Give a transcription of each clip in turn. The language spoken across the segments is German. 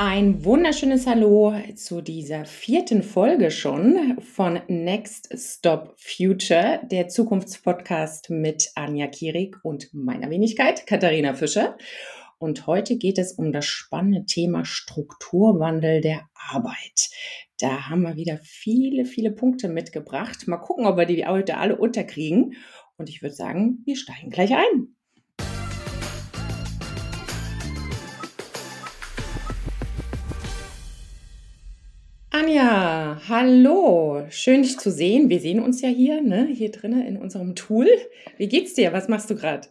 Ein wunderschönes Hallo zu dieser vierten Folge schon von Next Stop Future, der Zukunftspodcast mit Anja Kierig und meiner Wenigkeit Katharina Fischer. Und heute geht es um das spannende Thema Strukturwandel der Arbeit. Da haben wir wieder viele, viele Punkte mitgebracht. Mal gucken, ob wir die heute alle unterkriegen. Und ich würde sagen, wir steigen gleich ein. Anja, hallo, schön dich zu sehen. Wir sehen uns ja hier, ne, hier drinnen in unserem Tool. Wie geht's dir? Was machst du gerade?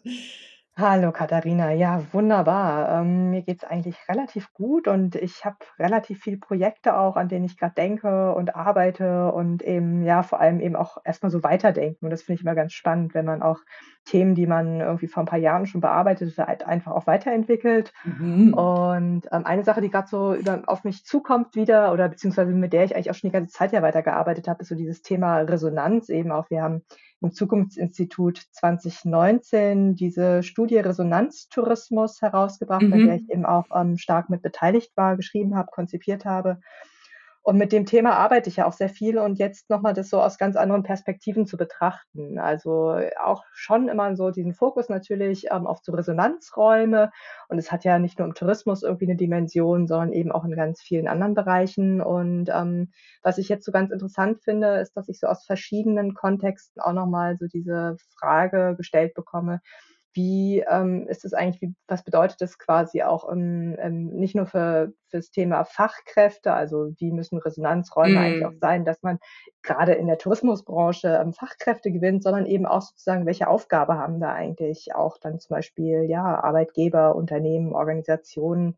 Hallo Katharina, ja, wunderbar. Ähm, mir geht's eigentlich relativ gut und ich habe relativ viele Projekte auch, an denen ich gerade denke und arbeite und eben, ja, vor allem eben auch erstmal so weiterdenken. Und das finde ich immer ganz spannend, wenn man auch Themen, die man irgendwie vor ein paar Jahren schon bearbeitet hat, einfach auch weiterentwickelt. Mhm. Und ähm, eine Sache, die gerade so über, auf mich zukommt wieder oder beziehungsweise mit der ich eigentlich auch schon die ganze Zeit ja weitergearbeitet habe, ist so dieses Thema Resonanz eben auch. Wir haben im Zukunftsinstitut 2019 diese Studie Resonanztourismus herausgebracht, mhm. bei der ich eben auch ähm, stark mit beteiligt war, geschrieben habe, konzipiert habe. Und mit dem Thema arbeite ich ja auch sehr viel und jetzt nochmal das so aus ganz anderen Perspektiven zu betrachten. Also auch schon immer so diesen Fokus natürlich ähm, auf so Resonanzräume. Und es hat ja nicht nur im Tourismus irgendwie eine Dimension, sondern eben auch in ganz vielen anderen Bereichen. Und ähm, was ich jetzt so ganz interessant finde, ist, dass ich so aus verschiedenen Kontexten auch nochmal so diese Frage gestellt bekomme, wie ähm, ist es eigentlich, wie, was bedeutet das quasi auch ähm, ähm, nicht nur für das Thema Fachkräfte, also wie müssen Resonanzräume mm. eigentlich auch sein, dass man gerade in der Tourismusbranche ähm, Fachkräfte gewinnt, sondern eben auch sozusagen, welche Aufgabe haben da eigentlich auch dann zum Beispiel ja Arbeitgeber, Unternehmen, Organisationen,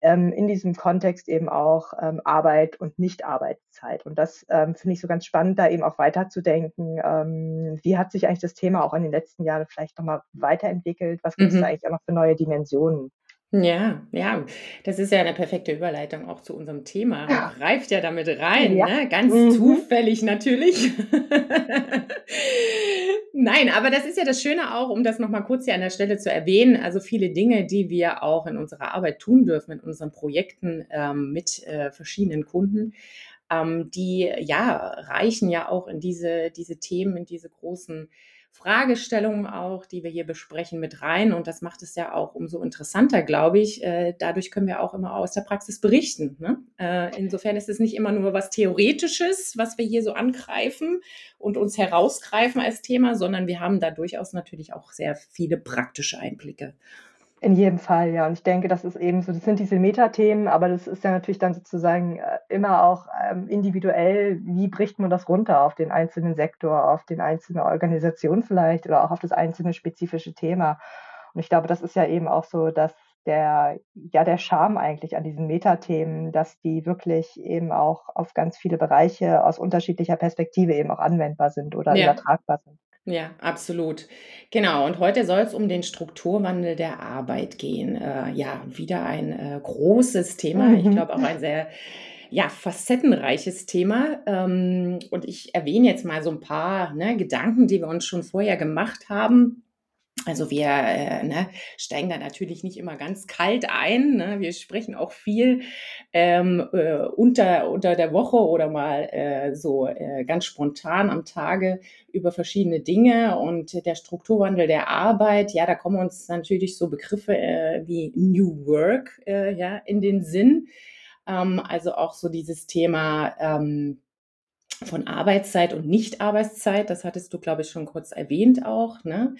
ähm, in diesem Kontext eben auch ähm, Arbeit und Nicht-Arbeitszeit. Und das ähm, finde ich so ganz spannend, da eben auch weiterzudenken. Ähm, wie hat sich eigentlich das Thema auch in den letzten Jahren vielleicht nochmal weiterentwickelt? Was gibt es mhm. eigentlich auch noch für neue Dimensionen? Ja, ja, das ist ja eine perfekte Überleitung auch zu unserem Thema. Greift ja damit rein, ja. ne? Ganz mhm. zufällig natürlich. Nein, aber das ist ja das Schöne auch, um das nochmal kurz hier an der Stelle zu erwähnen. Also viele Dinge, die wir auch in unserer Arbeit tun dürfen, in unseren Projekten ähm, mit äh, verschiedenen Kunden, ähm, die ja reichen ja auch in diese, diese Themen, in diese großen Fragestellungen auch, die wir hier besprechen, mit rein. Und das macht es ja auch umso interessanter, glaube ich. Äh, dadurch können wir auch immer aus der Praxis berichten. Ne? Äh, insofern ist es nicht immer nur was Theoretisches, was wir hier so angreifen und uns herausgreifen als Thema, sondern wir haben da durchaus natürlich auch sehr viele praktische Einblicke. In jedem Fall, ja. Und ich denke, das ist eben so, das sind diese Metathemen, aber das ist ja natürlich dann sozusagen äh, immer auch ähm, individuell, wie bricht man das runter auf den einzelnen Sektor, auf den einzelne Organisation vielleicht oder auch auf das einzelne spezifische Thema. Und ich glaube, das ist ja eben auch so, dass der, ja, der Charme eigentlich an diesen Metathemen, dass die wirklich eben auch auf ganz viele Bereiche aus unterschiedlicher Perspektive eben auch anwendbar sind oder ja. übertragbar sind. Ja, absolut. Genau. Und heute soll es um den Strukturwandel der Arbeit gehen. Äh, ja, wieder ein äh, großes Thema. Ich mhm. glaube auch ein sehr ja, facettenreiches Thema. Ähm, und ich erwähne jetzt mal so ein paar ne, Gedanken, die wir uns schon vorher gemacht haben also wir äh, ne, steigen da natürlich nicht immer ganz kalt ein. Ne? Wir sprechen auch viel ähm, äh, unter, unter der Woche oder mal äh, so äh, ganz spontan am Tage über verschiedene Dinge und der Strukturwandel der Arbeit. Ja, da kommen uns natürlich so Begriffe äh, wie New Work äh, ja, in den Sinn. Ähm, also auch so dieses Thema ähm, von Arbeitszeit und Nicht-Arbeitszeit. Das hattest du, glaube ich, schon kurz erwähnt auch. Ne?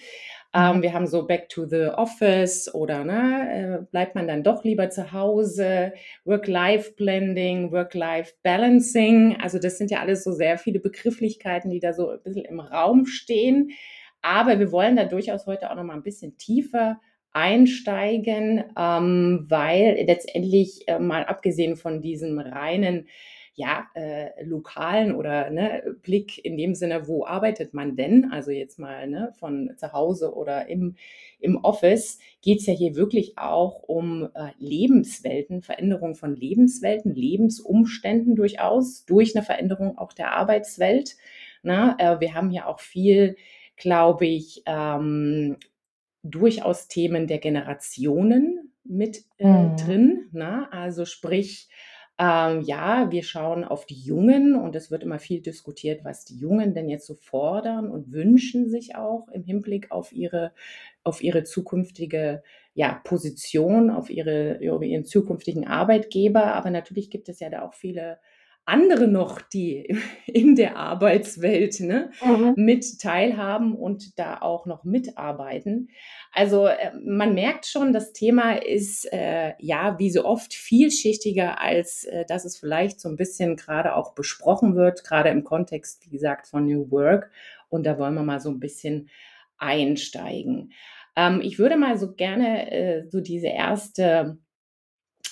Ähm, mhm. wir haben so Back to the Office oder ne, äh, bleibt man dann doch lieber zu Hause, Work-Life-Blending, Work-Life-Balancing. Also das sind ja alles so sehr viele Begrifflichkeiten, die da so ein bisschen im Raum stehen. Aber wir wollen da durchaus heute auch noch mal ein bisschen tiefer einsteigen, ähm, weil letztendlich äh, mal abgesehen von diesem reinen ja, äh, lokalen oder ne, Blick in dem Sinne, wo arbeitet man denn? Also jetzt mal ne, von zu Hause oder im, im Office geht es ja hier wirklich auch um äh, Lebenswelten, Veränderung von Lebenswelten, Lebensumständen durchaus, durch eine Veränderung auch der Arbeitswelt. Na, ne? äh, wir haben ja auch viel, glaube ich, ähm, durchaus Themen der Generationen mit äh, mhm. drin. Ne? Also sprich, ähm, ja, wir schauen auf die Jungen und es wird immer viel diskutiert, was die Jungen denn jetzt so fordern und wünschen sich auch im Hinblick auf ihre, auf ihre zukünftige ja, Position, auf ihre, auf ihren zukünftigen Arbeitgeber. Aber natürlich gibt es ja da auch viele andere noch, die in der Arbeitswelt ne, mhm. mit teilhaben und da auch noch mitarbeiten. Also äh, man merkt schon, das Thema ist äh, ja wie so oft vielschichtiger, als äh, dass es vielleicht so ein bisschen gerade auch besprochen wird, gerade im Kontext, wie gesagt, von New Work. Und da wollen wir mal so ein bisschen einsteigen. Ähm, ich würde mal so gerne äh, so diese erste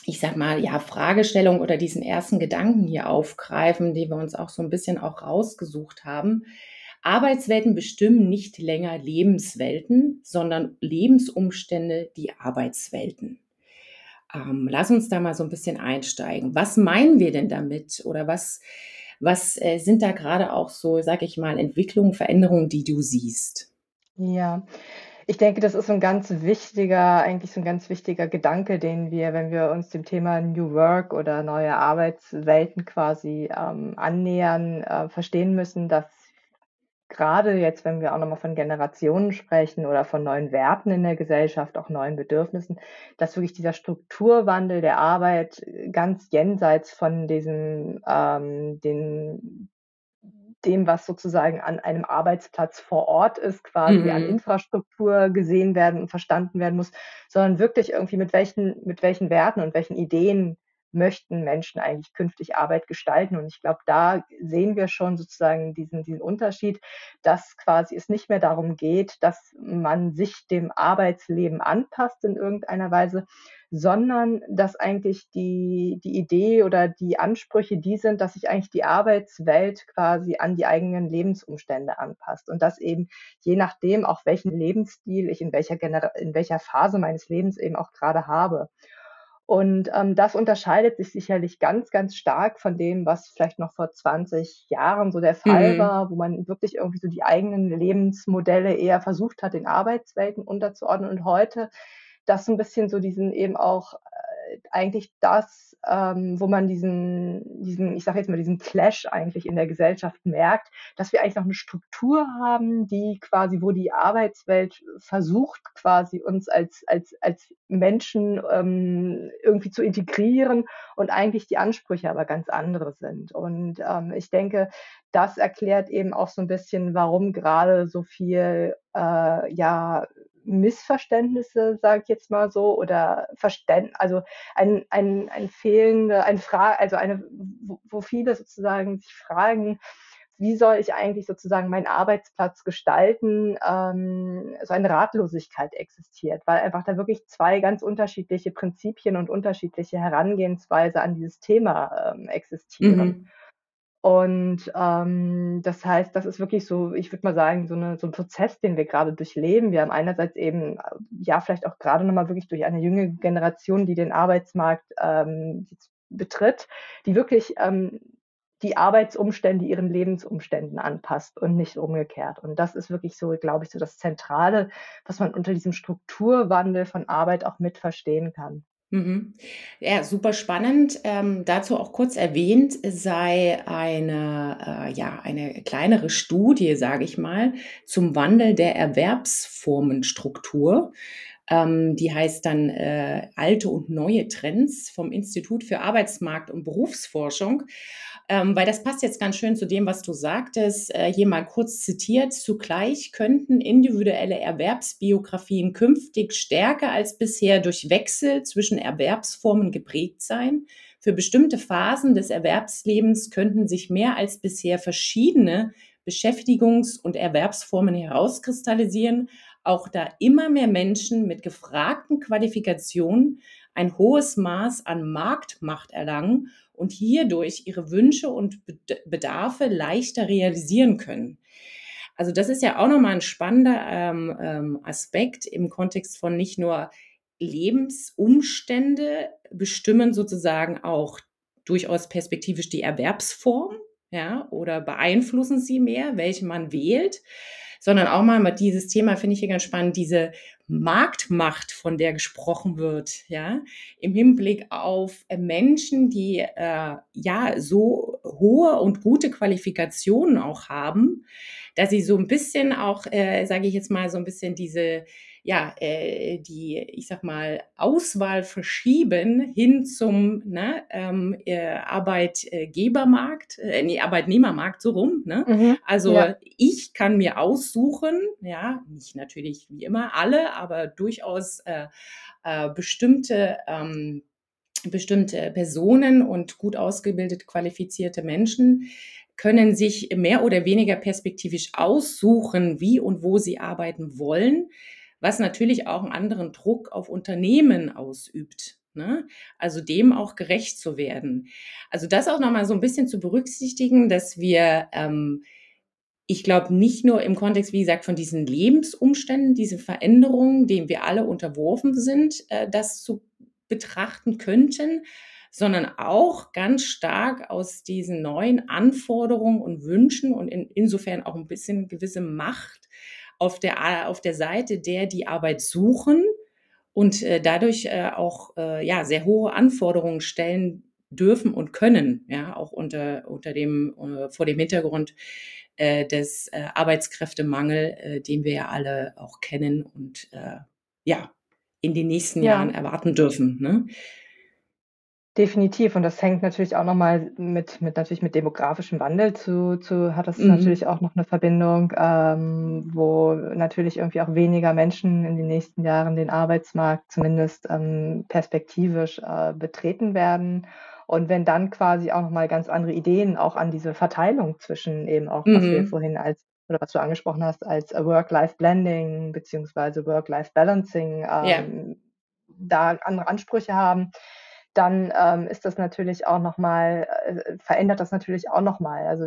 ich sag mal, ja, Fragestellung oder diesen ersten Gedanken hier aufgreifen, die wir uns auch so ein bisschen auch rausgesucht haben. Arbeitswelten bestimmen nicht länger Lebenswelten, sondern Lebensumstände die Arbeitswelten. Ähm, lass uns da mal so ein bisschen einsteigen. Was meinen wir denn damit? Oder was, was äh, sind da gerade auch so, sag ich mal, Entwicklungen, Veränderungen, die du siehst? Ja, ich denke, das ist ein ganz wichtiger eigentlich so ein ganz wichtiger Gedanke, den wir, wenn wir uns dem Thema New Work oder neue Arbeitswelten quasi, ähm, annähern, äh, verstehen müssen, dass gerade jetzt, wenn wir auch noch mal von Generationen sprechen oder von neuen Werten in der Gesellschaft, auch neuen Bedürfnissen, dass wirklich dieser Strukturwandel der Arbeit ganz jenseits von diesem, ähm, den dem, was sozusagen an einem Arbeitsplatz vor Ort ist, quasi mhm. an Infrastruktur gesehen werden und verstanden werden muss, sondern wirklich irgendwie mit welchen, mit welchen Werten und welchen Ideen möchten Menschen eigentlich künftig Arbeit gestalten. Und ich glaube, da sehen wir schon sozusagen diesen, diesen Unterschied, dass quasi es nicht mehr darum geht, dass man sich dem Arbeitsleben anpasst in irgendeiner Weise, sondern dass eigentlich die, die Idee oder die Ansprüche die sind, dass sich eigentlich die Arbeitswelt quasi an die eigenen Lebensumstände anpasst und dass eben je nachdem auch welchen Lebensstil ich in welcher, Gener in welcher Phase meines Lebens eben auch gerade habe. Und ähm, das unterscheidet sich sicherlich ganz, ganz stark von dem, was vielleicht noch vor 20 Jahren so der Fall mhm. war, wo man wirklich irgendwie so die eigenen Lebensmodelle eher versucht hat, den Arbeitswelten unterzuordnen. Und heute das so ein bisschen so diesen eben auch äh, eigentlich das, ähm, wo man diesen, diesen, ich sage jetzt mal, diesen Clash eigentlich in der Gesellschaft merkt, dass wir eigentlich noch eine Struktur haben, die quasi, wo die Arbeitswelt versucht, quasi uns als, als, als Menschen ähm, irgendwie zu integrieren und eigentlich die Ansprüche aber ganz andere sind. Und ähm, ich denke, das erklärt eben auch so ein bisschen, warum gerade so viel äh, ja Missverständnisse, sage ich jetzt mal so, oder Verständ, also ein, ein, ein fehlende, ein Frage, also eine, wo, viele sozusagen sich fragen, wie soll ich eigentlich sozusagen meinen Arbeitsplatz gestalten, ähm, so eine Ratlosigkeit existiert, weil einfach da wirklich zwei ganz unterschiedliche Prinzipien und unterschiedliche Herangehensweise an dieses Thema ähm, existieren. Mhm. Und ähm, das heißt, das ist wirklich so, ich würde mal sagen, so, eine, so ein Prozess, den wir gerade durchleben. Wir haben einerseits eben, ja, vielleicht auch gerade nochmal wirklich durch eine junge Generation, die den Arbeitsmarkt ähm, betritt, die wirklich ähm, die Arbeitsumstände ihren Lebensumständen anpasst und nicht umgekehrt. Und das ist wirklich so, glaube ich, so das Zentrale, was man unter diesem Strukturwandel von Arbeit auch mit verstehen kann. Mhm. Ja, super spannend. Ähm, dazu auch kurz erwähnt sei eine, äh, ja, eine kleinere Studie, sage ich mal, zum Wandel der Erwerbsformenstruktur. Ähm, die heißt dann äh, Alte und neue Trends vom Institut für Arbeitsmarkt und Berufsforschung. Ähm, weil das passt jetzt ganz schön zu dem, was du sagtest. Äh, hier mal kurz zitiert. Zugleich könnten individuelle Erwerbsbiografien künftig stärker als bisher durch Wechsel zwischen Erwerbsformen geprägt sein. Für bestimmte Phasen des Erwerbslebens könnten sich mehr als bisher verschiedene Beschäftigungs- und Erwerbsformen herauskristallisieren, auch da immer mehr Menschen mit gefragten Qualifikationen ein hohes Maß an Marktmacht erlangen und hierdurch ihre Wünsche und Bedarfe leichter realisieren können. Also das ist ja auch nochmal ein spannender ähm, ähm, Aspekt im Kontext von nicht nur Lebensumstände bestimmen sozusagen auch durchaus perspektivisch die Erwerbsform, ja, oder beeinflussen sie mehr, welche man wählt, sondern auch mal dieses Thema finde ich hier ganz spannend, diese Marktmacht, von der gesprochen wird, ja, im Hinblick auf Menschen, die äh, ja so hohe und gute Qualifikationen auch haben, dass sie so ein bisschen auch, äh, sage ich jetzt mal, so ein bisschen diese ja, äh, die, ich sag mal, Auswahl verschieben hin zum ne, ähm, äh, Arbeitgebermarkt, äh, nee, Arbeitnehmermarkt so rum. Ne? Mhm, also ja. ich kann mir aussuchen, ja, nicht natürlich wie immer alle, aber durchaus äh, äh, bestimmte ähm, bestimmte Personen und gut ausgebildete, qualifizierte Menschen können sich mehr oder weniger perspektivisch aussuchen, wie und wo sie arbeiten wollen was natürlich auch einen anderen Druck auf Unternehmen ausübt. Ne? Also dem auch gerecht zu werden. Also das auch nochmal so ein bisschen zu berücksichtigen, dass wir, ähm, ich glaube, nicht nur im Kontext, wie gesagt, von diesen Lebensumständen, diese Veränderungen, denen wir alle unterworfen sind, äh, das zu betrachten könnten, sondern auch ganz stark aus diesen neuen Anforderungen und Wünschen und in, insofern auch ein bisschen gewisse Macht auf der, auf der Seite der, die Arbeit suchen und äh, dadurch äh, auch äh, ja, sehr hohe Anforderungen stellen dürfen und können, ja, auch unter, unter dem, äh, vor dem Hintergrund äh, des äh, Arbeitskräftemangel, den wir ja alle auch kennen und ja, in den nächsten ja. Jahren erwarten dürfen. Ne? Definitiv und das hängt natürlich auch nochmal mit mit natürlich mit demografischem Wandel zu zu hat das Mhm. natürlich auch noch eine Verbindung, ähm, wo natürlich irgendwie auch weniger Menschen in den nächsten Jahren den Arbeitsmarkt zumindest, ähm, perspektivisch, äh, betreten werden. Und wenn dann quasi auch nochmal ganz andere Ideen auch an diese Verteilung zwischen eben auch, was wir mhm. vorhin als oder was du angesprochen hast, als Work-Life-Blending beziehungsweise Work-Life-Balancing. Ähm, da andere Ansprüche haben dann ähm, ist das natürlich auch nochmal, äh, verändert das natürlich auch nochmal. Also,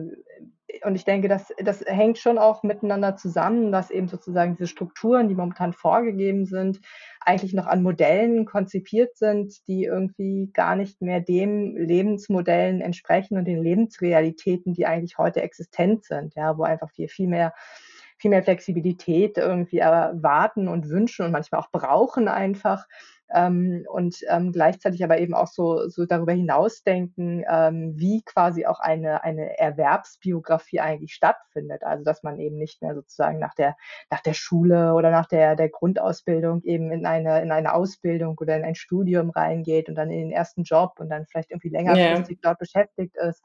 und ich denke, das, das hängt schon auch miteinander zusammen, dass eben sozusagen diese Strukturen, die momentan vorgegeben sind, eigentlich noch an Modellen konzipiert sind, die irgendwie gar nicht mehr dem Lebensmodellen entsprechen und den Lebensrealitäten, die eigentlich heute existent sind, ja, wo einfach viel, viel mehr viel mehr Flexibilität irgendwie erwarten und wünschen und manchmal auch brauchen einfach ähm, und ähm, gleichzeitig aber eben auch so, so darüber hinausdenken, ähm, wie quasi auch eine, eine Erwerbsbiografie eigentlich stattfindet. Also dass man eben nicht mehr sozusagen nach der, nach der Schule oder nach der, der Grundausbildung eben in eine, in eine Ausbildung oder in ein Studium reingeht und dann in den ersten Job und dann vielleicht irgendwie längerfristig yeah. dort beschäftigt ist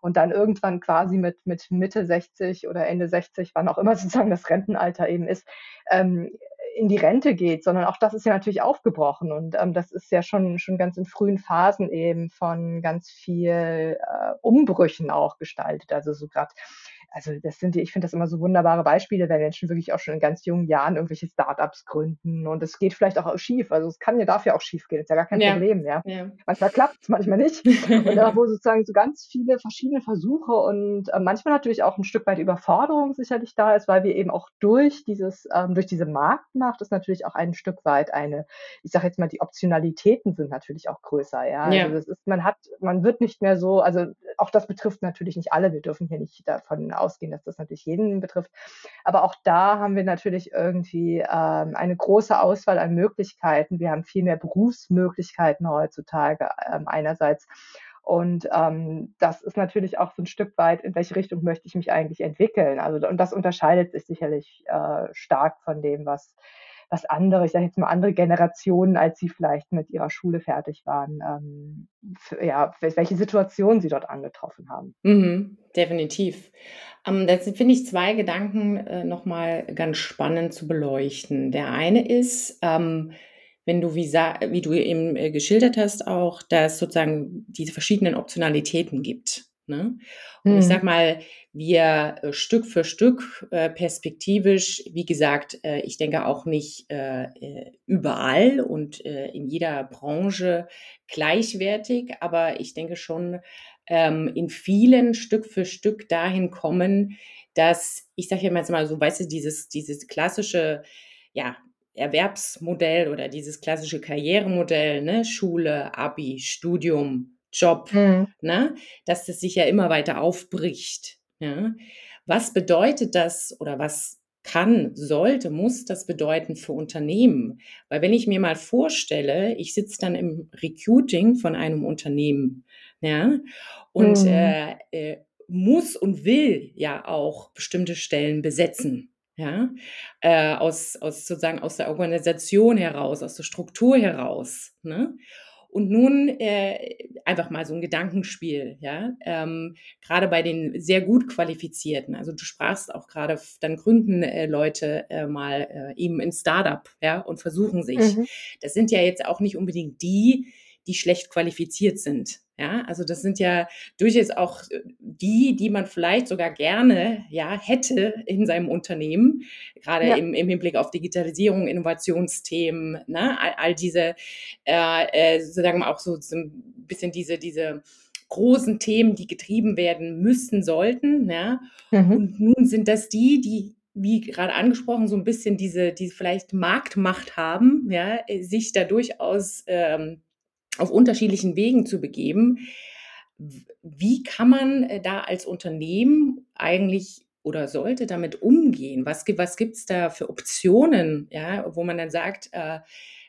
und dann irgendwann quasi mit, mit Mitte 60 oder Ende 60, wann auch immer sozusagen das Rentenalter eben ist, ähm, in die Rente geht, sondern auch das ist ja natürlich aufgebrochen und ähm, das ist ja schon schon ganz in frühen Phasen eben von ganz viel äh, Umbrüchen auch gestaltet. Also so gerade also das sind, ich finde das immer so wunderbare Beispiele, wenn Menschen wirklich auch schon in ganz jungen Jahren irgendwelche Startups gründen und es geht vielleicht auch schief. Also es kann ja dafür auch schief gehen, ist ja gar kein ja. Problem, ja. ja. Manchmal klappt es, manchmal nicht. und da, wo sozusagen so ganz viele verschiedene Versuche und äh, manchmal natürlich auch ein Stück weit Überforderung sicherlich da ist, weil wir eben auch durch dieses, ähm, durch diese Marktmacht ist natürlich auch ein Stück weit eine, ich sage jetzt mal, die Optionalitäten sind natürlich auch größer, ja. ja. Also das ist, man hat, man wird nicht mehr so, also auch das betrifft natürlich nicht alle, wir dürfen hier nicht davon aus ausgehen, dass das natürlich jeden betrifft. Aber auch da haben wir natürlich irgendwie ähm, eine große Auswahl an Möglichkeiten. Wir haben viel mehr Berufsmöglichkeiten heutzutage ähm, einerseits. Und ähm, das ist natürlich auch so ein Stück weit, in welche Richtung möchte ich mich eigentlich entwickeln. Also, und das unterscheidet sich sicherlich äh, stark von dem, was was andere, ich sage jetzt mal andere Generationen, als sie vielleicht mit ihrer Schule fertig waren, ähm, für, ja, welche Situation sie dort angetroffen haben. Mhm, definitiv. Ähm, das finde ich zwei Gedanken äh, nochmal ganz spannend zu beleuchten. Der eine ist, ähm, wenn du, wie, wie du eben äh, geschildert hast, auch, dass sozusagen diese verschiedenen Optionalitäten gibt. Ne? Und mhm. ich sag mal, wir äh, Stück für Stück äh, perspektivisch, wie gesagt, äh, ich denke auch nicht äh, äh, überall und äh, in jeder Branche gleichwertig, aber ich denke schon ähm, in vielen Stück für Stück dahin kommen, dass ich sage jetzt mal so, weißt du, dieses, dieses klassische, ja, Erwerbsmodell oder dieses klassische Karrieremodell, ne, Schule, Abi, Studium, Job, mhm. ne? dass das sich ja immer weiter aufbricht. Ja? Was bedeutet das oder was kann, sollte, muss das bedeuten für Unternehmen? Weil wenn ich mir mal vorstelle, ich sitze dann im Recruiting von einem Unternehmen, ja, und mhm. äh, äh, muss und will ja auch bestimmte Stellen besetzen. Ja, äh, aus, aus sozusagen aus der Organisation heraus, aus der Struktur heraus. Ne? Und nun äh, einfach mal so ein Gedankenspiel, ja, ähm, gerade bei den sehr gut qualifizierten. Also du sprachst auch gerade, dann gründen äh, Leute äh, mal äh, eben ein Startup, ja, und versuchen sich. Mhm. Das sind ja jetzt auch nicht unbedingt die, die schlecht qualifiziert sind. Ja, also das sind ja durchaus auch äh, die, die man vielleicht sogar gerne ja hätte in seinem Unternehmen, gerade ja. im, im Hinblick auf Digitalisierung, Innovationsthemen, ne? all, all diese, äh, äh, sozusagen auch so, so ein bisschen diese, diese großen Themen, die getrieben werden müssen, sollten. Ja? Mhm. Und nun sind das die, die wie gerade angesprochen, so ein bisschen diese, die vielleicht Marktmacht haben, ja, sich da durchaus ähm, auf unterschiedlichen Wegen zu begeben. Wie kann man äh, da als Unternehmen eigentlich oder sollte damit umgehen? Was, was gibt es da für Optionen, ja, wo man dann sagt, äh,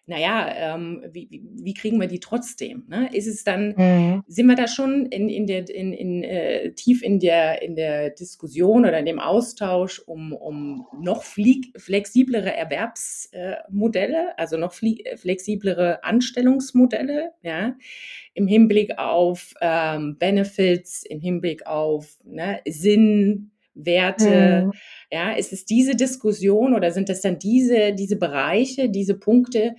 naja, ähm, wie, wie, wie, kriegen wir die trotzdem? Ne? Ist es dann, mhm. sind wir da schon in, in der, in, in, äh, tief in der, in der Diskussion oder in dem Austausch um, um noch flexiblere Erwerbsmodelle, also noch flexiblere Anstellungsmodelle, ja, im Hinblick auf ähm, Benefits, im Hinblick auf ne, Sinn, Werte? Mhm. Ja, ist es diese Diskussion oder sind es dann diese, diese Bereiche, diese Punkte,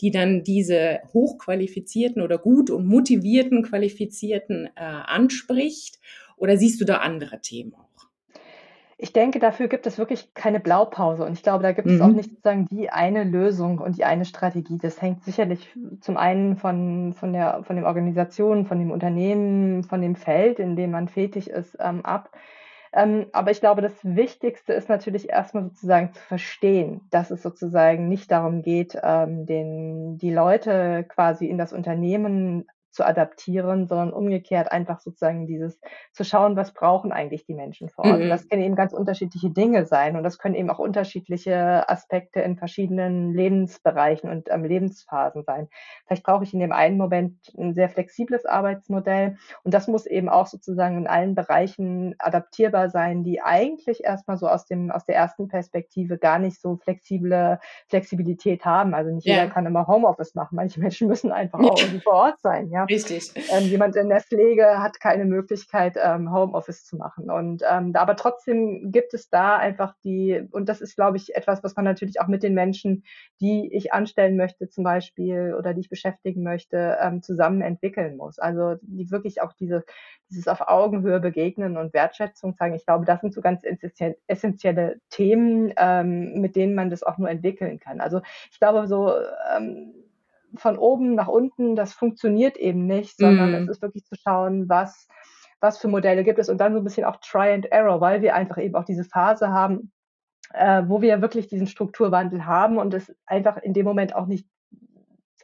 die dann diese hochqualifizierten oder gut und motivierten Qualifizierten äh, anspricht? Oder siehst du da andere Themen auch? Ich denke, dafür gibt es wirklich keine Blaupause und ich glaube, da gibt es auch mhm. nicht sozusagen die eine Lösung und die eine Strategie. Das hängt sicherlich zum einen von, von, der, von den Organisationen, von dem Unternehmen, von dem Feld, in dem man tätig ist, ähm, ab. Ähm, aber ich glaube, das Wichtigste ist natürlich erstmal sozusagen zu verstehen, dass es sozusagen nicht darum geht, ähm, den, die Leute quasi in das Unternehmen zu adaptieren, sondern umgekehrt einfach sozusagen dieses zu schauen, was brauchen eigentlich die Menschen vor Ort. Mhm. Und das können eben ganz unterschiedliche Dinge sein und das können eben auch unterschiedliche Aspekte in verschiedenen Lebensbereichen und ähm, Lebensphasen sein. Vielleicht brauche ich in dem einen Moment ein sehr flexibles Arbeitsmodell und das muss eben auch sozusagen in allen Bereichen adaptierbar sein, die eigentlich erstmal so aus dem aus der ersten Perspektive gar nicht so flexible Flexibilität haben. Also nicht ja. jeder kann immer Homeoffice machen. Manche Menschen müssen einfach auch irgendwie vor Ort sein. Ja, Richtig. Ähm, jemand in der Pflege hat keine Möglichkeit, ähm, Homeoffice zu machen. Und ähm, aber trotzdem gibt es da einfach die, und das ist, glaube ich, etwas, was man natürlich auch mit den Menschen, die ich anstellen möchte, zum Beispiel, oder die ich beschäftigen möchte, ähm, zusammen entwickeln muss. Also die wirklich auch diese, dieses auf Augenhöhe begegnen und Wertschätzung zeigen. Ich glaube, das sind so ganz essentielle Themen, ähm, mit denen man das auch nur entwickeln kann. Also ich glaube, so ähm, von oben nach unten, das funktioniert eben nicht, sondern mm. es ist wirklich zu schauen, was, was für Modelle gibt es und dann so ein bisschen auch Try and Error, weil wir einfach eben auch diese Phase haben, äh, wo wir wirklich diesen Strukturwandel haben und es einfach in dem Moment auch nicht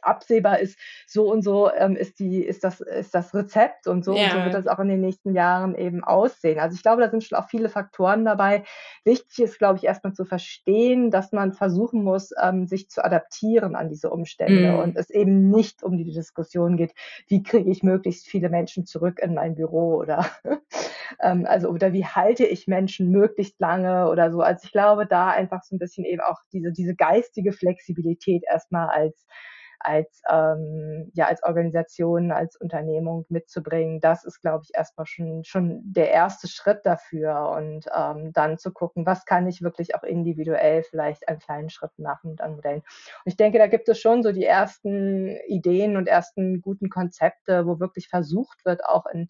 absehbar ist, so und so ähm, ist, die, ist, das, ist das Rezept und so ja. und so wird das auch in den nächsten Jahren eben aussehen. Also ich glaube, da sind schon auch viele Faktoren dabei. Wichtig ist, glaube ich, erstmal zu verstehen, dass man versuchen muss, ähm, sich zu adaptieren an diese Umstände mhm. und es eben nicht um die Diskussion geht, wie kriege ich möglichst viele Menschen zurück in mein Büro oder ähm, also oder wie halte ich Menschen möglichst lange oder so. Also ich glaube, da einfach so ein bisschen eben auch diese, diese geistige Flexibilität erstmal als als, ähm, ja, als Organisation, als Unternehmung mitzubringen, das ist, glaube ich, erstmal schon, schon der erste Schritt dafür. Und ähm, dann zu gucken, was kann ich wirklich auch individuell vielleicht an kleinen Schritten machen und an Modellen. Und ich denke, da gibt es schon so die ersten Ideen und ersten guten Konzepte, wo wirklich versucht wird, auch in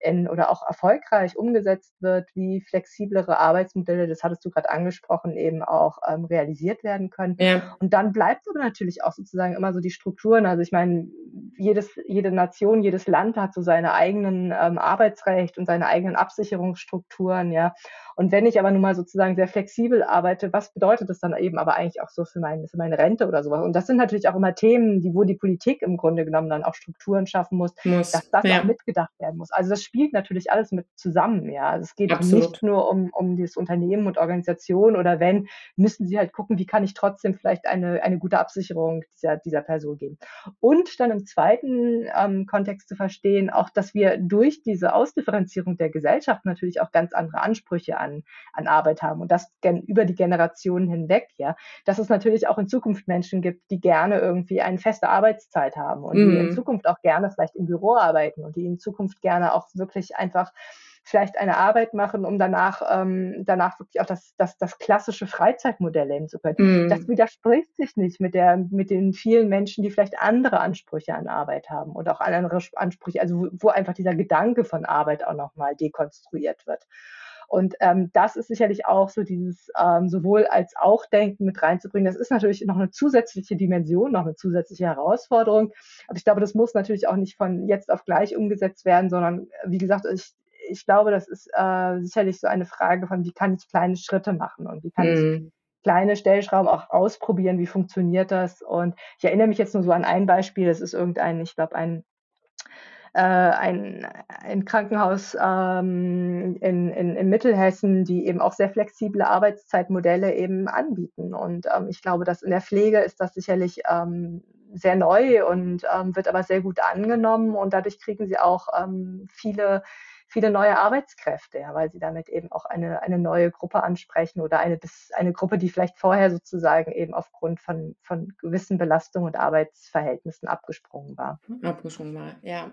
in, oder auch erfolgreich umgesetzt wird, wie flexiblere Arbeitsmodelle, das hattest du gerade angesprochen, eben auch ähm, realisiert werden können. Ja. Und dann bleibt aber natürlich auch sozusagen immer so die Strukturen. Also ich meine, jedes, jede Nation, jedes Land hat so seine eigenen ähm, Arbeitsrecht und seine eigenen Absicherungsstrukturen, ja. Und wenn ich aber nun mal sozusagen sehr flexibel arbeite, was bedeutet das dann eben aber eigentlich auch so für, mein, für meine Rente oder sowas? Und das sind natürlich auch immer Themen, die, wo die Politik im Grunde genommen dann auch Strukturen schaffen muss, muss dass das ja. auch mitgedacht werden muss. Also das spielt natürlich alles mit zusammen, ja. Also, es geht Absolut. nicht nur um um das Unternehmen und Organisation oder wenn, müssen sie halt gucken, wie kann ich trotzdem vielleicht eine eine gute Absicherung dieser dieser Person geben. Und dann im zweiten, ähm, Kontext zu verstehen, auch, dass wir durch diese Ausdifferenzierung der Gesellschaft natürlich auch ganz andere Ansprüche an an Arbeit haben und das über die Generationen hinweg, ja. Dass es natürlich auch in Zukunft Menschen gibt, die gerne irgendwie eine feste Arbeitszeit haben und mhm. die in mhm. Zukunft auch gerne vielleicht im Büro arbeiten und die in Zukunft gerne auch wirklich einfach vielleicht eine Arbeit machen, um danach, ähm, danach wirklich auch das, das, das klassische Freizeitmodell leben zu können. Mm. Das widerspricht sich nicht mit, der, mit den vielen Menschen, die vielleicht andere Ansprüche an Arbeit haben und auch andere Ansprüche, also wo, wo einfach dieser Gedanke von Arbeit auch nochmal dekonstruiert wird. Und ähm, das ist sicherlich auch so dieses ähm, sowohl als auch Denken mit reinzubringen. Das ist natürlich noch eine zusätzliche Dimension, noch eine zusätzliche Herausforderung. Aber ich glaube, das muss natürlich auch nicht von jetzt auf gleich umgesetzt werden, sondern wie gesagt, ich, ich glaube, das ist äh, sicherlich so eine Frage von, wie kann ich kleine Schritte machen und wie kann mm. ich mhm. kleine Stellschrauben auch ausprobieren, wie funktioniert das. Und ich erinnere mich jetzt nur so an ein Beispiel, das ist irgendein, ich glaube, ein äh, ein, ein Krankenhaus ähm, in, in, in Mittelhessen, die eben auch sehr flexible Arbeitszeitmodelle eben anbieten. Und ähm, ich glaube, dass in der Pflege ist das sicherlich ähm, sehr neu und ähm, wird aber sehr gut angenommen und dadurch kriegen sie auch ähm, viele viele neue Arbeitskräfte, ja, weil sie damit eben auch eine, eine neue Gruppe ansprechen oder eine, eine Gruppe, die vielleicht vorher sozusagen eben aufgrund von, von gewissen Belastungen und Arbeitsverhältnissen abgesprungen war. Abgesprungen war, ja.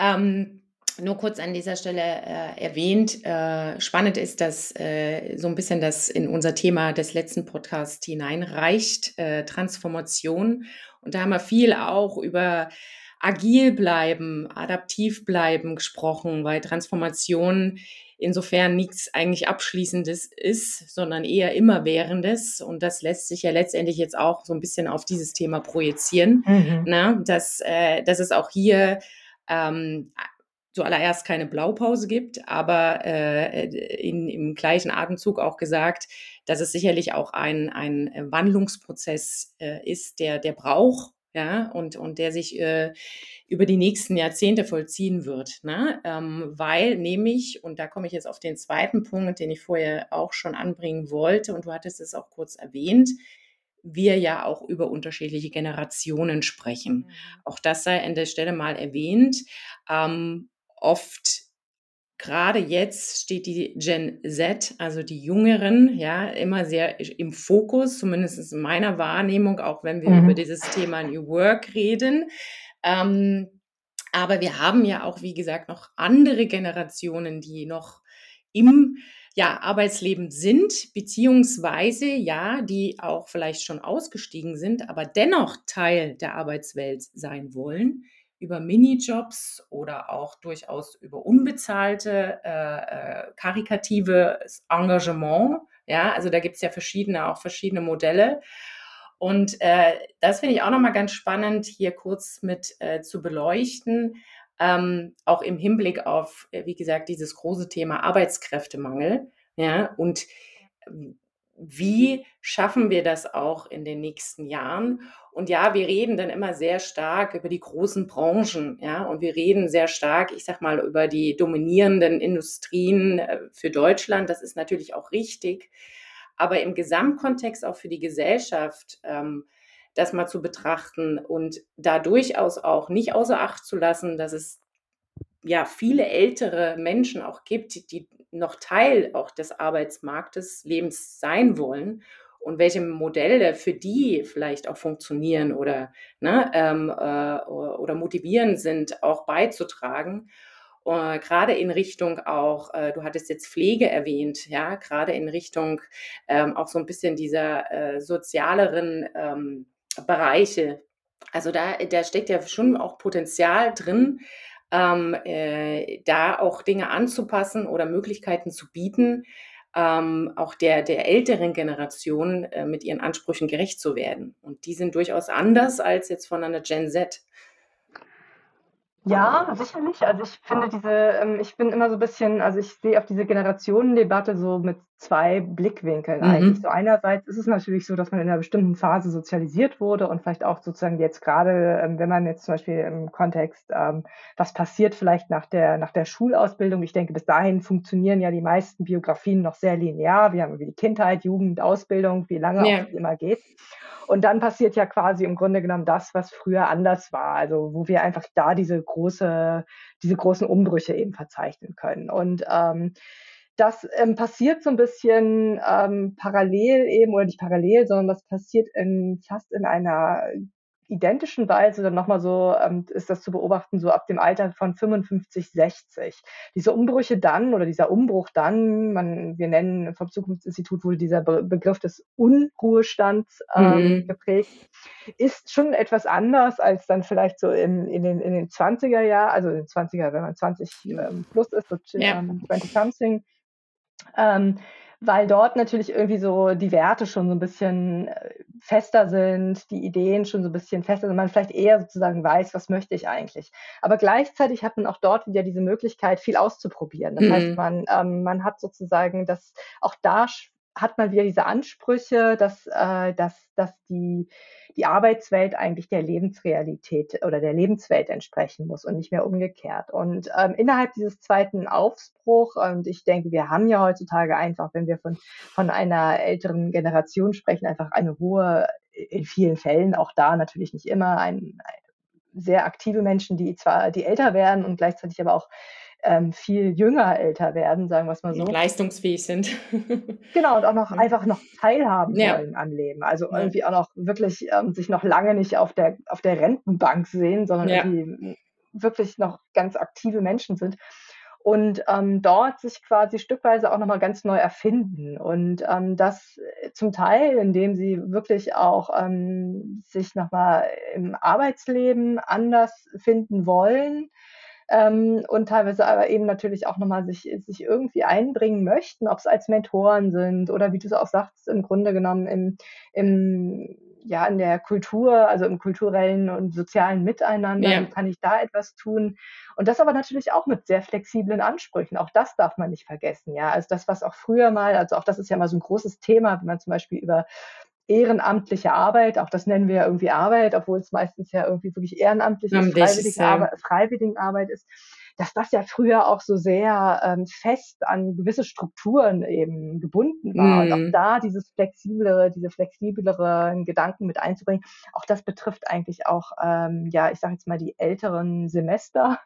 Ähm, nur kurz an dieser Stelle äh, erwähnt, äh, spannend ist, dass äh, so ein bisschen das in unser Thema des letzten Podcasts hineinreicht, äh, Transformation. Und da haben wir viel auch über agil bleiben, adaptiv bleiben gesprochen, weil Transformation insofern nichts eigentlich Abschließendes ist, sondern eher immerwährendes. Und das lässt sich ja letztendlich jetzt auch so ein bisschen auf dieses Thema projizieren, mhm. ne? dass, äh, dass es auch hier ähm, zuallererst keine Blaupause gibt, aber äh, in, im gleichen Atemzug auch gesagt, dass es sicherlich auch ein, ein Wandlungsprozess äh, ist, der, der braucht ja, und, und der sich äh, über die nächsten Jahrzehnte vollziehen wird. Ne? Ähm, weil nämlich, und da komme ich jetzt auf den zweiten Punkt, den ich vorher auch schon anbringen wollte, und du hattest es auch kurz erwähnt, wir ja auch über unterschiedliche Generationen sprechen. Mhm. Auch das sei an der Stelle mal erwähnt. Ähm, oft gerade jetzt steht die Gen Z, also die Jüngeren, ja, immer sehr im Fokus, zumindest in meiner Wahrnehmung, auch wenn wir mhm. über dieses Thema New Work reden. Ähm, aber wir haben ja auch, wie gesagt, noch andere Generationen, die noch im ja, Arbeitsleben sind, beziehungsweise ja, die auch vielleicht schon ausgestiegen sind, aber dennoch Teil der Arbeitswelt sein wollen über Minijobs oder auch durchaus über unbezahlte, äh, äh, karikatives Engagement. Ja, also da gibt es ja verschiedene, auch verschiedene Modelle. Und äh, das finde ich auch nochmal ganz spannend, hier kurz mit äh, zu beleuchten, ähm, auch im Hinblick auf, äh, wie gesagt, dieses große Thema Arbeitskräftemangel. Ja, und wie schaffen wir das auch in den nächsten Jahren? Und ja, wir reden dann immer sehr stark über die großen Branchen, ja, und wir reden sehr stark, ich sag mal, über die dominierenden Industrien äh, für Deutschland. Das ist natürlich auch richtig. Aber im Gesamtkontext auch für die Gesellschaft, ähm, das mal zu betrachten und da durchaus auch nicht außer Acht zu lassen, dass es ja viele ältere Menschen auch gibt, die noch Teil auch des Arbeitsmarktes, Lebens sein wollen und welche Modelle für die vielleicht auch funktionieren oder, ne, ähm, äh, oder motivierend sind, auch beizutragen. Uh, gerade in Richtung auch, äh, du hattest jetzt Pflege erwähnt, ja, gerade in Richtung ähm, auch so ein bisschen dieser äh, sozialeren ähm, Bereiche. Also da, da steckt ja schon auch Potenzial drin, ähm, äh, da auch Dinge anzupassen oder Möglichkeiten zu bieten, ähm, auch der, der älteren Generation äh, mit ihren Ansprüchen gerecht zu werden. Und die sind durchaus anders als jetzt von einer Gen Z. Ja, sicherlich. Also ich finde diese ähm, ich bin immer so 'n bisschen also ich sehe auf diese Generationendebatte so mit 2 Blickwinkeln eigentlich. So Mhm. einerseits ist es natürlich so, dass man in 'ner bestimmten Phase sozialisiert wurde und vielleicht auch sozusagen jetzt grade, ähm, wenn man jetzt zum Beispiel im Kontext, ähm, was passiert vielleicht nach der nach der Schulausbildung? Ich denke, bis dahin funktionieren ja die meisten Biografien noch sehr linear. Wir haben irgendwie die Kindheit, Jugend, Ausbildung, wie lange auch Ja. die immer geht. Und dann passiert ja quasi im Grunde genommen das, was früher anders war, also wo wir einfach da diese große diese großen Umbrüche eben verzeichnen können. Und, ähm, das, ähm, passiert so 'n bisschen, ähm, parallel eben oder nicht parallel, sondern das passiert in fast in einer identischen Weise dann noch mal so ähm, ist das zu beobachten, so ab dem Alter von 55, 60. Diese Umbrüche dann oder dieser Umbruch dann man wir nennen vom Zukunftsinstitut wurde dieser Be Begriff des Unruhestands, ähm, Mhm. geprägt, ist schon etwas anders als dann vielleicht so in in den in den 20er Jahr also in den 20er, wenn man 20, ähm, plus ist, so Ja. ähm, twenty something. Ähm, weil dort natürlich irgendwie so die Werte schon so 'n bisschen, äh, fester sind, die Ideen schon so 'n bisschen fester sind, man vielleicht eher sozusagen weiß: „Was möchte ich eigentlich?“ Aber gleichzeitig hat man auch dort wieder diese Möglichkeit, viel auszuprobieren. Das heißt, Mhm. man ähm, man hat sozusagen das auch da hat man wieder diese Ansprüche, dass äh, dass dass die die Arbeitswelt eigentlich der Lebensrealität oder der Lebenswelt entsprechen muss und nicht mehr umgekehrt. Und, ähm, innerhalb dieses 2. Aufbruch und ich denke, wir haben ja heutzutage einfach, wenn wir von von einer älteren Generation sprechen, einfach eine hohe in vielen Fällen, auch da natürlich nicht immer, ein ein sehr aktive Menschen, die zwar die älter werden und gleichzeitig aber auch, ähm, viel jünger älter werden, sagen wir's mal Noch so. leistungsfähig sind. Genau, und auch noch einfach noch teilhaben Ja. wollen am Leben. Also Ja. irgendwie auch noch wirklich, ähm, sich noch lange nicht auf der auf der Rentenbank sehen, sondern Ja. irgendwie, wirklich noch ganz aktive Menschen sind und, ähm, dort sich quasi stückweise auch noch mal ganz neu erfinden und, ähm, das, zum Teil, indem sie wirklich auch, ähm, sich noch mal im Arbeitsleben anders finden wollen, ähm, und teilweise aber eben natürlich auch noch mal sich sich irgendwie einbringen möchten, ob's als Mentoren sind oder wie du's auch sagst, im Grunde genommen im im ja, in der Kultur, also im kulturellen und sozialen Miteinander. Ja. kann ich da etwas tun? Und das aber natürlich auch mit sehr flexiblen Ansprüchen. Auch das darf man nicht vergessen, ja? Also das, was auch früher mal also auch das ist ja immer so 'n großes Thema, wenn man zum Beispiel über ehrenamtliche Arbeit auch das nennen wir ja irgendwie Arbeit, obwohl's meistens ja irgendwie wirklich ehrenamtlich ist, freiwillige Arbe. Freiwilligenarbeit ist, dass das ja früher auch so sehr, ähm, fest an gewisse Strukturen eben gebunden war und auch Mhm. da dieses flexiblere diese flexibleren Gedanken mit einzubringen. Auch das betrifft eigentlich auch, ähm, ja, ich sage jetzt mal, die älteren Semester.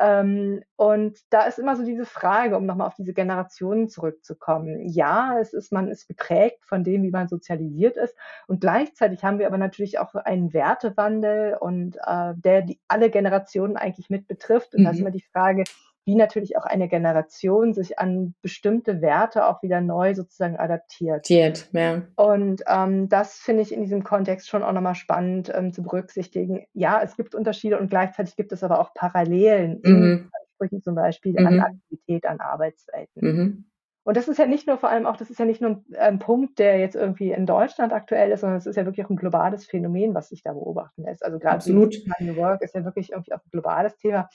Ähm, und da ist immer so diese Frage, um noch mal auf diese Generationen zurückzukommen. Ja, es ist man ist geprägt von dem, wie man sozialisiert ist und gleichzeitig haben wir aber natürlich auch einen Wertewandel und, äh, der die alle Generationen eigentlich mit betrifft. Und da ist immer Mhm. die Frage, wie natürlich auch eine Generation sich an bestimmte Werte auch wieder neu sozusagen adaptiert. Ja. Und, ähm, das finde ich in diesem Kontext schon auch noch mal spannend, ähm, zu berücksichtigen. Ja, es gibt Unterschiede und gleichzeitig gibt es aber auch Parallelen Mhm. Ansprüchen zum Beispiel an Mhm. Aktivität, an Arbeitswelten. Mhm. Und das ist ja nicht nur vor allem auch das ist ja nicht nur ein Punkt, der jetzt irgendwie in Deutschland aktuell ist, sondern es ist ja wirklich auch 'n globales Phänomen, was sich da beobachten lässt. Also dieses Absolut. New Work ist ja wirklich irgendwie auch 'n globales Thema.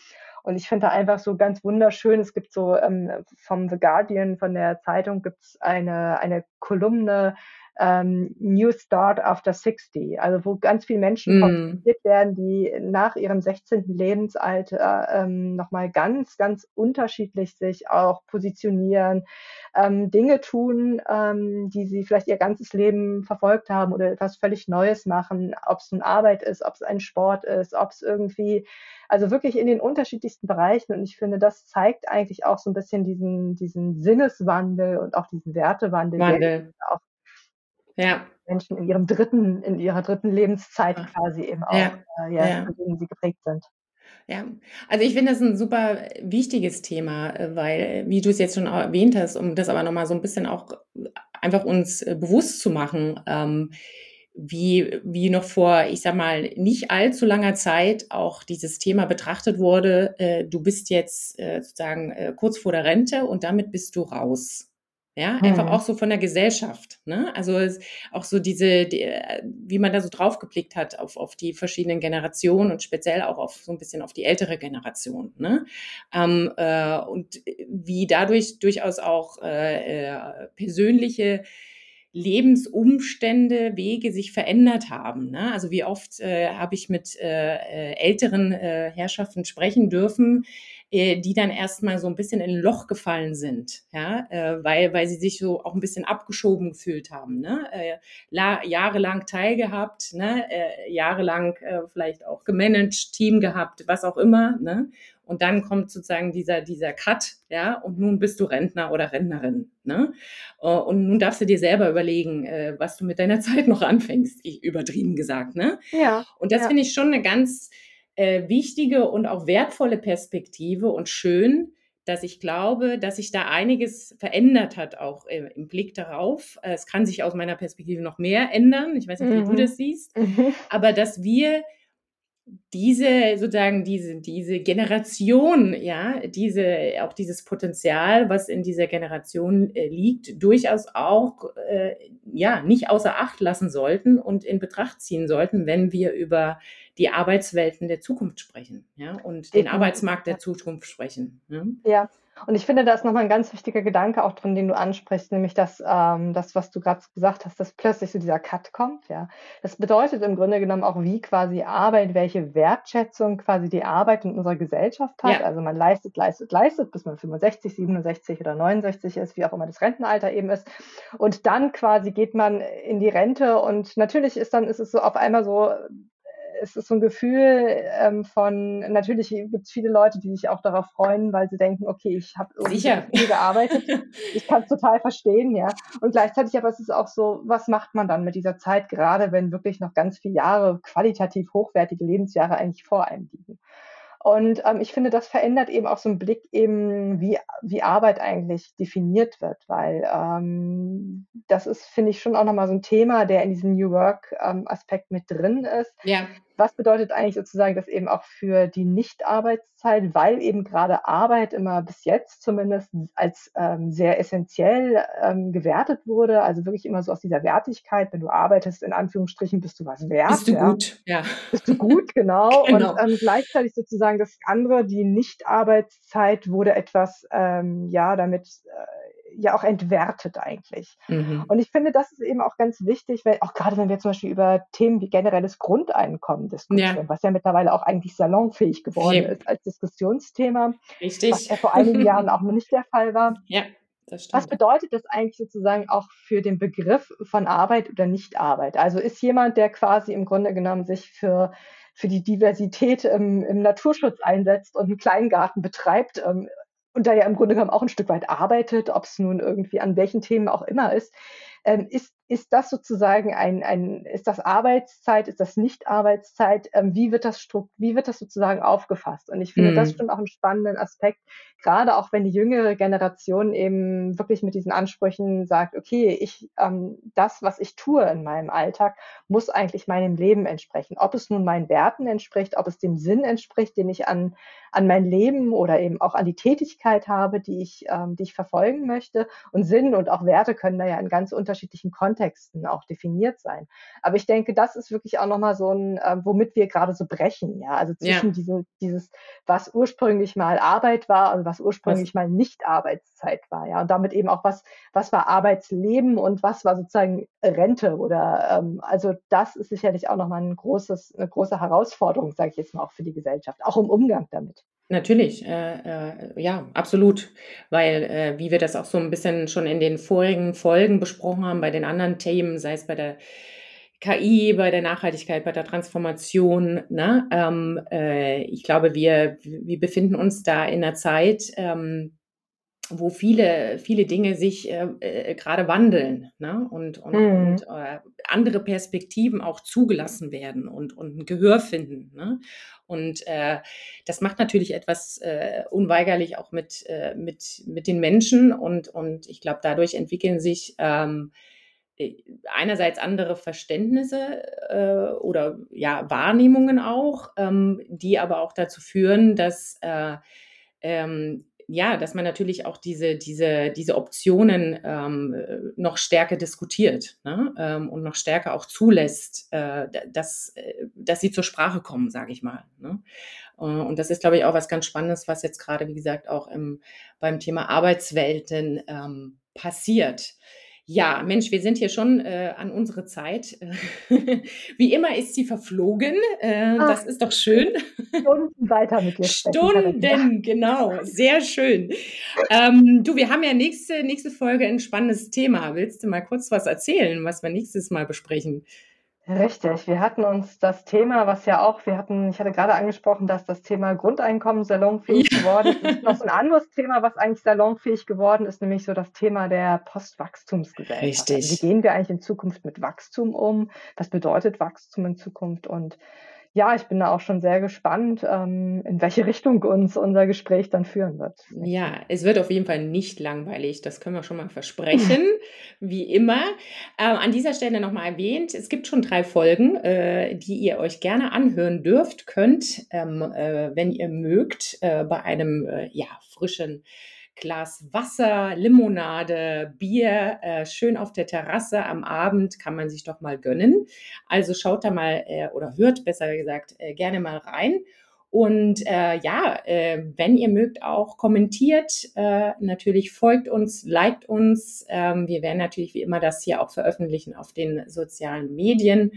Und ich finde da einfach so ganz wunderschön es gibt so, ähm, vom The Guardian, von der Zeitung gibt's eine eine Kolumne, ähm, „New Start after 60“, also wo ganz viele Menschen Mhm. porträtiert werden, die nach ihrem 16. Lebensalter, ähm, noch mal ganz, ganz unterschiedlich sich auch positionieren, ähm, Dinge tun, ähm, die sie vielleicht ihr ganzes Leben verfolgt haben oder etwas völlig Neues machen, ob's nun Arbeit ist, ob's ein Sport ist, ob's irgendwie also wirklich in den unterschiedlichsten Bereichen. Und ich finde, das zeigt eigentlich auch so 'n bisschen diesen diesen Sinneswandel und auch diesen Wertewandel, der Auch Ja. Menschen in ihrem 3. in ihrer 3. Lebenszeit quasi eben auch, Ja, äh, ja, ja. von denen sie geprägt sind. Ja, also ich finde das 'n super wichtiges Thema, äh, weil, wie du's jetzt schon erwähnt hast, um das aber noch mal so 'n bisschen auch einfach uns, äh, bewusst zu machen, ähm, wie wie noch vor, ich sage mal, nicht allzu langer Zeit auch dieses Thema betrachtet wurde, äh, du bist jetzt, äh, sozusagen, äh, kurz vor der Rente und damit bist du raus. Ja, einfach auch so von der Gesellschaft. Ne? Also auch so diese, die, wie man da so draufgeblickt hat auf, auf die verschiedenen Generationen und speziell auch auf so ein bisschen auf die ältere Generation. Ne? Ähm, äh, und wie dadurch durchaus auch äh, äh, persönliche Lebensumstände, Wege sich verändert haben. Ne? Also wie oft äh, habe ich mit äh, äh älteren äh, Herrschaften sprechen dürfen, äh, die dann erstmal so ein bisschen in ein Loch gefallen sind, ja, äh, weil, weil sie sich so auch ein bisschen abgeschoben gefühlt haben, ne? Äh, jahrelang teilgehabt, ne? Äh, jahrelang äh, vielleicht auch gemanagt, Team gehabt, was auch immer, ne? Und dann kommt sozusagen dieser, dieser Cut, ja, und nun bist du Rentner oder Rentnerin, ne? Äh, und nun darfst du dir selber überlegen, äh, was du mit deiner Zeit noch anfängst, ich übertrieben gesagt, ne? Ja. Und das ja. finde ich schon eine ganz, äh, wichtige und auch wertvolle Perspektive und schön, dass ich glaube, dass sich da einiges verändert hat, auch äh, im Blick darauf. Äh, es kann sich aus meiner Perspektive noch mehr ändern. Ich weiß nicht, wie mhm. du das siehst. Mhm. Aber dass wir diese sozusagen diese diese Generation ja diese auch dieses Potenzial was in dieser Generation äh, liegt durchaus auch äh, ja nicht außer Acht lassen sollten und in Betracht ziehen sollten wenn wir über die Arbeitswelten der Zukunft sprechen ja und den Arbeitsmarkt der Zukunft sprechen ja, ja. Und ich finde, da ist nochmal ein ganz wichtiger Gedanke auch drin, den du ansprichst, nämlich dass ähm, das, was du gerade gesagt hast, dass plötzlich so dieser Cut kommt. Ja, das bedeutet im Grunde genommen auch, wie quasi Arbeit, welche Wertschätzung quasi die Arbeit in unserer Gesellschaft hat. Ja. Also man leistet, leistet, leistet, bis man 65, 67 oder 69 ist, wie auch immer das Rentenalter eben ist. Und dann quasi geht man in die Rente und natürlich ist dann ist es so auf einmal so es ist so ein Gefühl ähm, von, natürlich gibt es viele Leute, die sich auch darauf freuen, weil sie denken, okay, ich habe viel gearbeitet. ich kann es total verstehen, ja. Und gleichzeitig aber es ist auch so, was macht man dann mit dieser Zeit, gerade wenn wirklich noch ganz viele Jahre, qualitativ hochwertige Lebensjahre eigentlich vor einem liegen. Und ähm, ich finde, das verändert eben auch so einen Blick eben, wie, wie Arbeit eigentlich definiert wird, weil ähm, das ist, finde ich, schon auch nochmal so ein Thema, der in diesem New Work-Aspekt ähm, mit drin ist. Ja was bedeutet eigentlich sozusagen das eben auch für die Nicht-Arbeitszeit, weil eben gerade Arbeit immer bis jetzt zumindest als ähm, sehr essentiell ähm, gewertet wurde, also wirklich immer so aus dieser Wertigkeit, wenn du arbeitest, in Anführungsstrichen, bist du was wert. Bist du ja. gut, ja. Bist du gut, genau. genau. Und ähm, gleichzeitig sozusagen das andere, die Nicht-Arbeitszeit wurde etwas, ähm, ja, damit äh, ja auch entwertet eigentlich. Mhm. Und ich finde, das ist eben auch ganz wichtig, weil auch gerade wenn wir zum Beispiel über Themen wie generelles Grundeinkommen diskutieren, ja. was ja mittlerweile auch eigentlich salonfähig geworden ja. ist als Diskussionsthema, Richtig. was ja vor einigen Jahren auch noch nicht der Fall war. Ja. Was bedeutet das eigentlich sozusagen auch für den Begriff von Arbeit oder Nichtarbeit? Also ist jemand, der quasi im Grunde genommen sich für, für die Diversität im, im Naturschutz einsetzt und einen Kleingarten betreibt, ähm, und da ja im Grunde genommen auch ein Stück weit arbeitet, ob es nun irgendwie an welchen Themen auch immer ist, ähm, ist, ist das sozusagen ein, ein, ist das Arbeitszeit, ist das Nicht-Arbeitszeit? Ähm, wie wird das wie wird das sozusagen aufgefasst? Und ich finde mm. das mhm. schon auch einen spannenden Aspekt, gerade auch wenn die jüngere Generation eben wirklich mit diesen Ansprüchen sagt, okay, ich, ähm, das, was ich tue in meinem Alltag, muss eigentlich meinem Leben entsprechen. Ob es nun meinen Werten entspricht, ob es dem Sinn entspricht, den ich an, an mein Leben oder eben auch an die Tätigkeit habe, die ich, ähm, die ich verfolgen möchte. Und Sinn und auch Werte können da ja in ganz unterschiedlichen Kontexten auch definiert sein. Aber ich denke, das ist wirklich auch nochmal so ein, äh, womit wir gerade so brechen, ja. Also zwischen ja. diesem, dieses, was ursprünglich mal Arbeit war und was ursprünglich was? mal nicht Arbeitszeit war, ja. Und damit eben auch was, was war Arbeitsleben und was war sozusagen Rente oder ähm, also das ist sicherlich auch nochmal ein großes, eine große Herausforderung, sage ich jetzt mal auch für die Gesellschaft, auch im Umgang damit. Natürlich, äh, äh, ja, absolut. Weil, äh, wie wir das auch so ein bisschen schon in den vorigen Folgen besprochen haben, bei den anderen Themen, sei es bei der KI, bei der Nachhaltigkeit, bei der Transformation, ne? Ähm, äh, ich glaube, wir, wir befinden uns da in einer Zeit, ähm, wo viele, viele Dinge sich äh, äh, gerade wandeln ne? und, und, mhm. und andere Perspektiven auch zugelassen werden und, und ein Gehör finden. Ne? Und äh, das macht natürlich etwas äh, unweigerlich auch mit, äh, mit, mit den Menschen und, und ich glaube, dadurch entwickeln sich ähm, äh, einerseits andere Verständnisse äh, oder ja, Wahrnehmungen auch, ähm, die aber auch dazu führen, dass äh, ähm, ja, dass man natürlich auch diese, diese, diese Optionen ähm, noch stärker diskutiert ne? ähm, und noch stärker auch zulässt, äh, dass, äh, dass sie zur Sprache kommen, sage ich mal. Ne? Äh, und das ist, glaube ich, auch was ganz Spannendes, was jetzt gerade, wie gesagt, auch im, beim Thema Arbeitswelten ähm, passiert. Ja, Mensch, wir sind hier schon äh, an unsere Zeit. Wie immer ist sie verflogen. Äh, Ach, das ist doch schön. Stunden weiter mit dir sprechen. Stunden, genau. Sehr schön. Ähm, du, wir haben ja nächste, nächste Folge ein spannendes Thema. Willst du mal kurz was erzählen, was wir nächstes Mal besprechen? Richtig. Wir hatten uns das Thema, was ja auch, wir hatten, ich hatte gerade angesprochen, dass das Thema Grundeinkommen salonfähig ja. geworden ist. Das ist noch so ein anderes Thema, was eigentlich salonfähig geworden ist, nämlich so das Thema der Postwachstumsgesellschaft. Richtig. Also wie gehen wir eigentlich in Zukunft mit Wachstum um? Was bedeutet Wachstum in Zukunft? Und ja, ich bin da auch schon sehr gespannt, ähm, in welche Richtung uns unser Gespräch dann führen wird. Ja, es wird auf jeden Fall nicht langweilig, das können wir schon mal versprechen, wie immer. Ähm, an dieser Stelle nochmal erwähnt, es gibt schon drei Folgen, äh, die ihr euch gerne anhören dürft, könnt, ähm, äh, wenn ihr mögt, äh, bei einem äh, ja, frischen Glas Wasser, Limonade, Bier, äh, schön auf der Terrasse am Abend kann man sich doch mal gönnen. Also schaut da mal äh, oder hört besser gesagt äh, gerne mal rein. Und äh, ja, äh, wenn ihr mögt, auch kommentiert, äh, natürlich folgt uns, liked uns. Ähm, wir werden natürlich wie immer das hier auch veröffentlichen auf den sozialen Medien.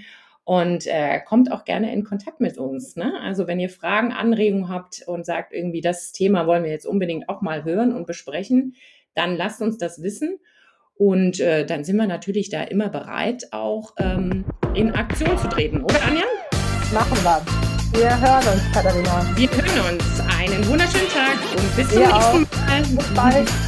Und äh, kommt auch gerne in Kontakt mit uns. Ne? Also wenn ihr Fragen, Anregungen habt und sagt, irgendwie das Thema wollen wir jetzt unbedingt auch mal hören und besprechen, dann lasst uns das wissen. Und äh, dann sind wir natürlich da immer bereit, auch ähm, in Aktion zu treten, oder Anja? Machen wir. Wir hören uns, Katharina. Wir hören uns. Einen wunderschönen Tag und bis zum nächsten Mal. Bis bald.